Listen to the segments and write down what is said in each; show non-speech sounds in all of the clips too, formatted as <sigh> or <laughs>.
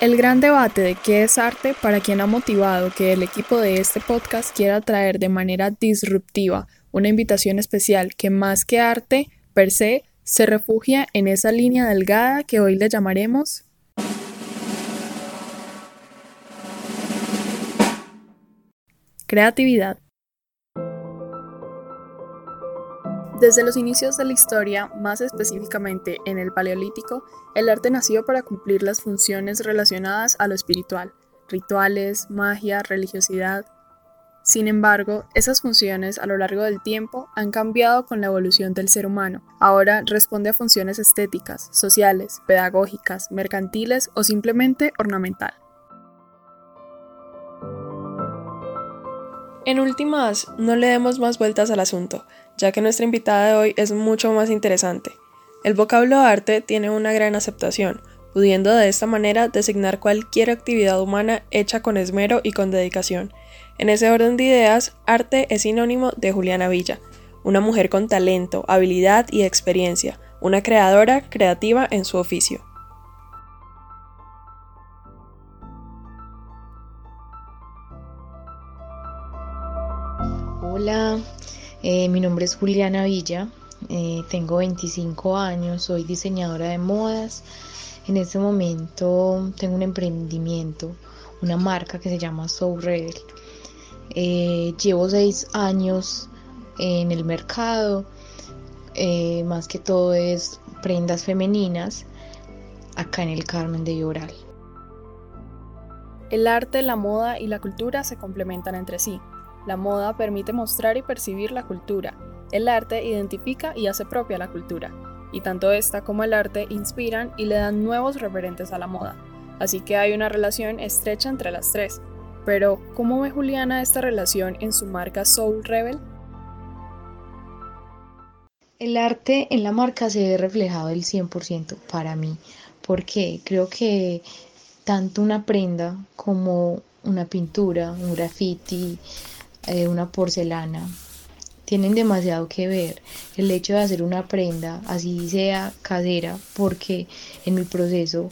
El gran debate de qué es arte para quien ha motivado que el equipo de este podcast quiera traer de manera disruptiva una invitación especial que más que arte per se se refugia en esa línea delgada que hoy le llamaremos creatividad. Desde los inicios de la historia, más específicamente en el Paleolítico, el arte nació para cumplir las funciones relacionadas a lo espiritual, rituales, magia, religiosidad. Sin embargo, esas funciones a lo largo del tiempo han cambiado con la evolución del ser humano. Ahora responde a funciones estéticas, sociales, pedagógicas, mercantiles o simplemente ornamental. En últimas, no le demos más vueltas al asunto ya que nuestra invitada de hoy es mucho más interesante. El vocablo arte tiene una gran aceptación, pudiendo de esta manera designar cualquier actividad humana hecha con esmero y con dedicación. En ese orden de ideas, arte es sinónimo de Juliana Villa, una mujer con talento, habilidad y experiencia, una creadora creativa en su oficio. Eh, mi nombre es Juliana Villa, eh, tengo 25 años, soy diseñadora de modas. En este momento tengo un emprendimiento, una marca que se llama Soul Rebel. Eh, llevo seis años en el mercado, más que todo es prendas femeninas acá en el Carmen de Lloral. El arte, la moda y la cultura se complementan entre sí. La moda permite mostrar y percibir la cultura. El arte identifica y hace propia la cultura. Y tanto esta como el arte inspiran y le dan nuevos referentes a la moda. Así que hay una relación estrecha entre las tres. Pero, ¿cómo ve Juliana esta relación en su marca Soul Rebel? El arte en la marca se ve reflejado el 100% para mí, porque creo que tanto una prenda como una pintura, un graffiti, eh, una porcelana, tienen demasiado que ver el hecho de hacer una prenda, así sea casera, porque en mi proceso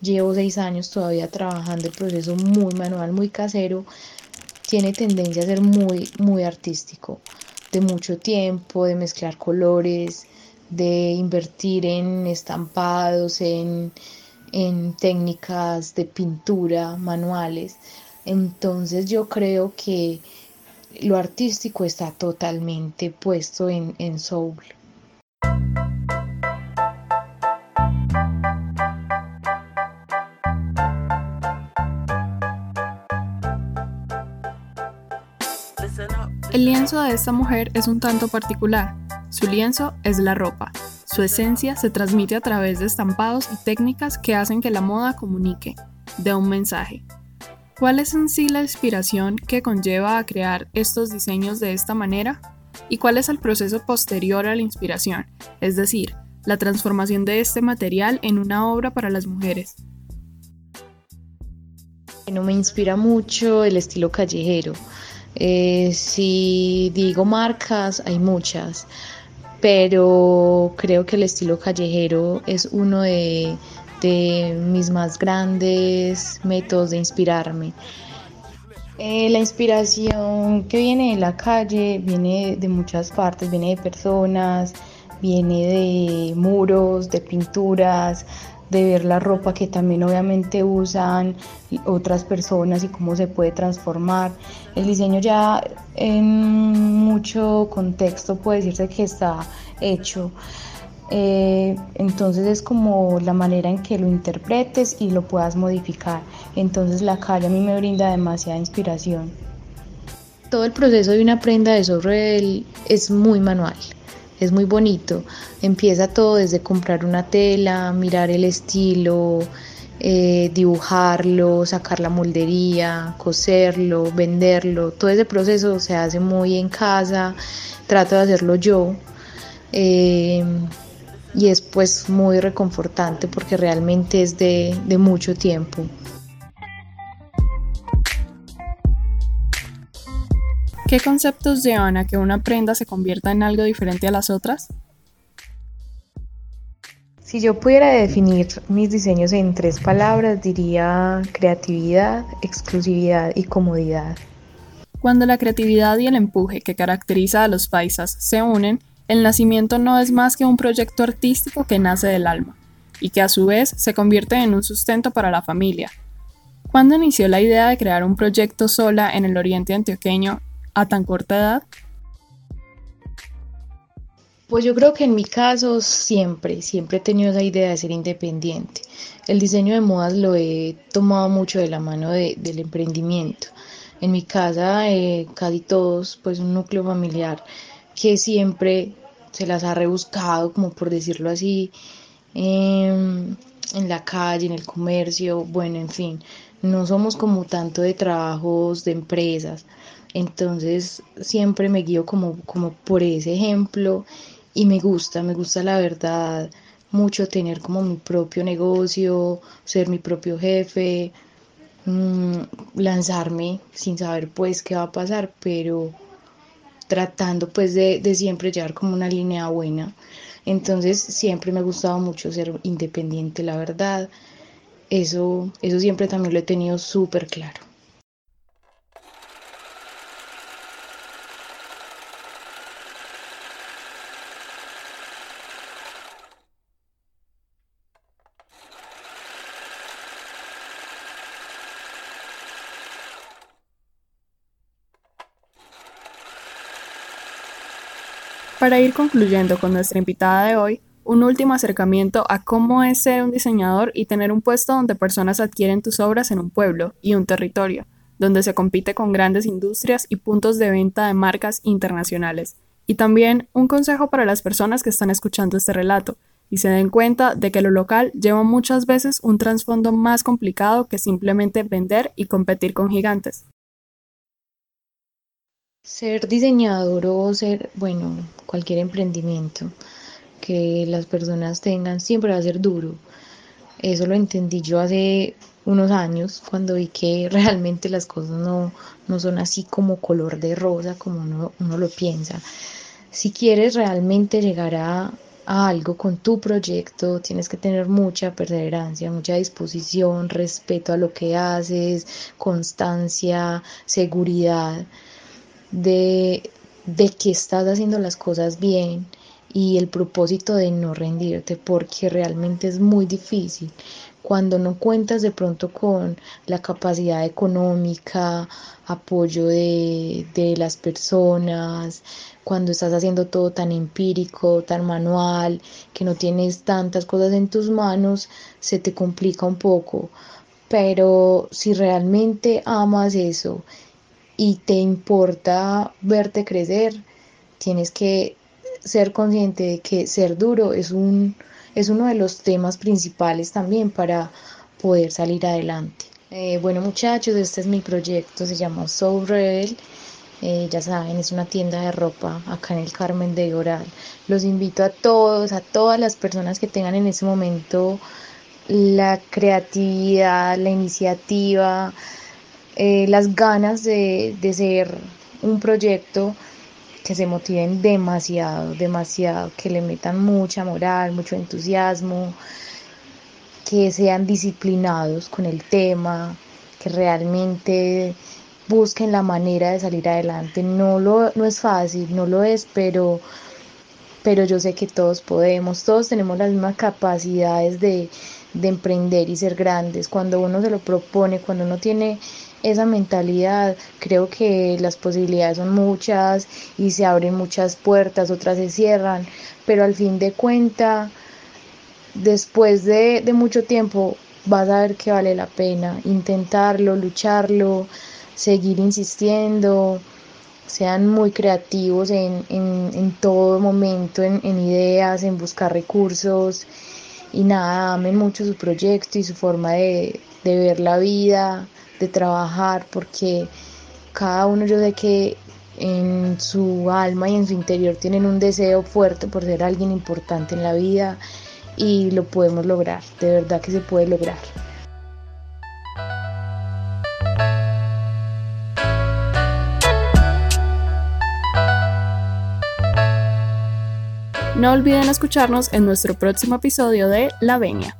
llevo seis años todavía trabajando el proceso muy manual, muy casero, tiene tendencia a ser muy, muy artístico, de mucho tiempo, de mezclar colores, de invertir en estampados, en, en técnicas de pintura manuales. Entonces yo creo que lo artístico está totalmente puesto en, en soul. El lienzo de esta mujer es un tanto particular. Su lienzo es la ropa. Su esencia se transmite a través de estampados y técnicas que hacen que la moda comunique, dé un mensaje, ¿Cuál es en sí la inspiración que conlleva a crear estos diseños de esta manera? ¿Y cuál es el proceso posterior a la inspiración? Es decir, la transformación de este material en una obra para las mujeres. Bueno, me inspira mucho el estilo callejero. Eh, si digo marcas, hay muchas, pero creo que el estilo callejero es uno de, de mis más grandes métodos de inspirarme. Eh, la inspiración que viene de la calle viene de muchas partes, viene de personas, viene de muros, de pinturas, de ver la ropa que también obviamente usan otras personas y cómo se puede transformar. El diseño ya en mucho contexto puede decirse que está hecho. Eh, entonces es como la manera en que lo interpretes y lo puedas modificar. Entonces la calle a mí me brinda demasiada inspiración. Todo el proceso de una prenda de sobre es muy manual, es muy bonito. Empieza todo desde comprar una tela, mirar el estilo, eh, dibujarlo, sacar la moldería, coserlo, venderlo. Todo ese proceso se hace muy en casa, trato de hacerlo yo. Eh, y es pues muy reconfortante porque realmente es de, de mucho tiempo. ¿Qué conceptos llevan a que una prenda se convierta en algo diferente a las otras? Si yo pudiera definir mis diseños en tres palabras, diría creatividad, exclusividad y comodidad. Cuando la creatividad y el empuje que caracteriza a los paisas se unen, el nacimiento no es más que un proyecto artístico que nace del alma y que a su vez se convierte en un sustento para la familia. ¿Cuándo inició la idea de crear un proyecto sola en el oriente antioqueño a tan corta edad? Pues yo creo que en mi caso siempre, siempre he tenido esa idea de ser independiente. El diseño de modas lo he tomado mucho de la mano del emprendimiento. En mi casa eh, casi todos, pues un núcleo familiar que siempre se las ha rebuscado, como por decirlo así, en la calle, en el comercio, bueno, en fin, no somos como tanto de trabajos, de empresas. Entonces siempre me guío como, como por ese ejemplo y me gusta, me gusta la verdad mucho tener como mi propio negocio, ser mi propio jefe, mm, lanzarme sin saber pues qué va a pasar, pero tratando pues de, de siempre llevar como una línea buena. Entonces siempre me ha gustado mucho ser independiente, la verdad. Eso, eso siempre también lo he tenido súper claro. Para ir concluyendo con nuestra invitada de hoy, un último acercamiento a cómo es ser un diseñador y tener un puesto donde personas adquieren tus obras en un pueblo y un territorio, donde se compite con grandes industrias y puntos de venta de marcas internacionales. Y también un consejo para las personas que están escuchando este relato y se den cuenta de que lo local lleva muchas veces un trasfondo más complicado que simplemente vender y competir con gigantes. Ser diseñador o ser, bueno, cualquier emprendimiento que las personas tengan siempre va a ser duro. Eso lo entendí yo hace unos años cuando vi que <laughs> realmente las cosas no, no son así como color de rosa como uno, uno lo piensa. Si quieres realmente llegar a, a algo con tu proyecto, tienes que tener mucha perseverancia, mucha disposición, respeto a lo que haces, constancia, seguridad de, de que estás haciendo las cosas bien y el propósito de no rendirte porque realmente es muy difícil cuando no cuentas de pronto con la capacidad económica, apoyo de, de, las personas, cuando estás haciendo todo tan empírico, tan manual, que no tienes tantas cosas en tus manos, se te complica un poco. Pero si realmente amas eso y te importa verte crecer, tienes que ser consciente de que ser duro es, un, es uno de los temas principales también para poder salir adelante. Eh, bueno muchachos, este es mi proyecto, se llama Soul Rebel. Eh, ya saben, es una tienda de ropa acá en el Carmen de Oral. Los invito a todos, a todas las personas que tengan en ese momento la creatividad, la iniciativa, eh, las ganas de, de ser un proyecto que se motiven demasiado, demasiado, que le metan mucha moral, mucho entusiasmo, que sean disciplinados con el tema, que realmente busquen la manera de salir adelante. No, lo, no es fácil, no lo es, pero, pero yo sé que todos podemos, todos tenemos las mismas capacidades de, de emprender y ser grandes. Cuando uno se lo propone, cuando uno tiene esa mentalidad, creo que las posibilidades son muchas y se abren muchas puertas, otras se cierran, pero al fin de cuenta, después de, mucho tiempo, vas a ver que vale la pena intentarlo, lucharlo, seguir insistiendo, sean muy creativos en, en, todo momento, en, en, ideas, en buscar recursos y nada, amen mucho su proyecto y su forma de, de ver la vida, de trabajar, porque cada uno yo sé que en su alma y en su interior tienen un deseo fuerte por ser alguien importante en la vida y lo podemos lograr, de verdad que se puede lograr. No olviden escucharnos en nuestro próximo episodio de La Venia.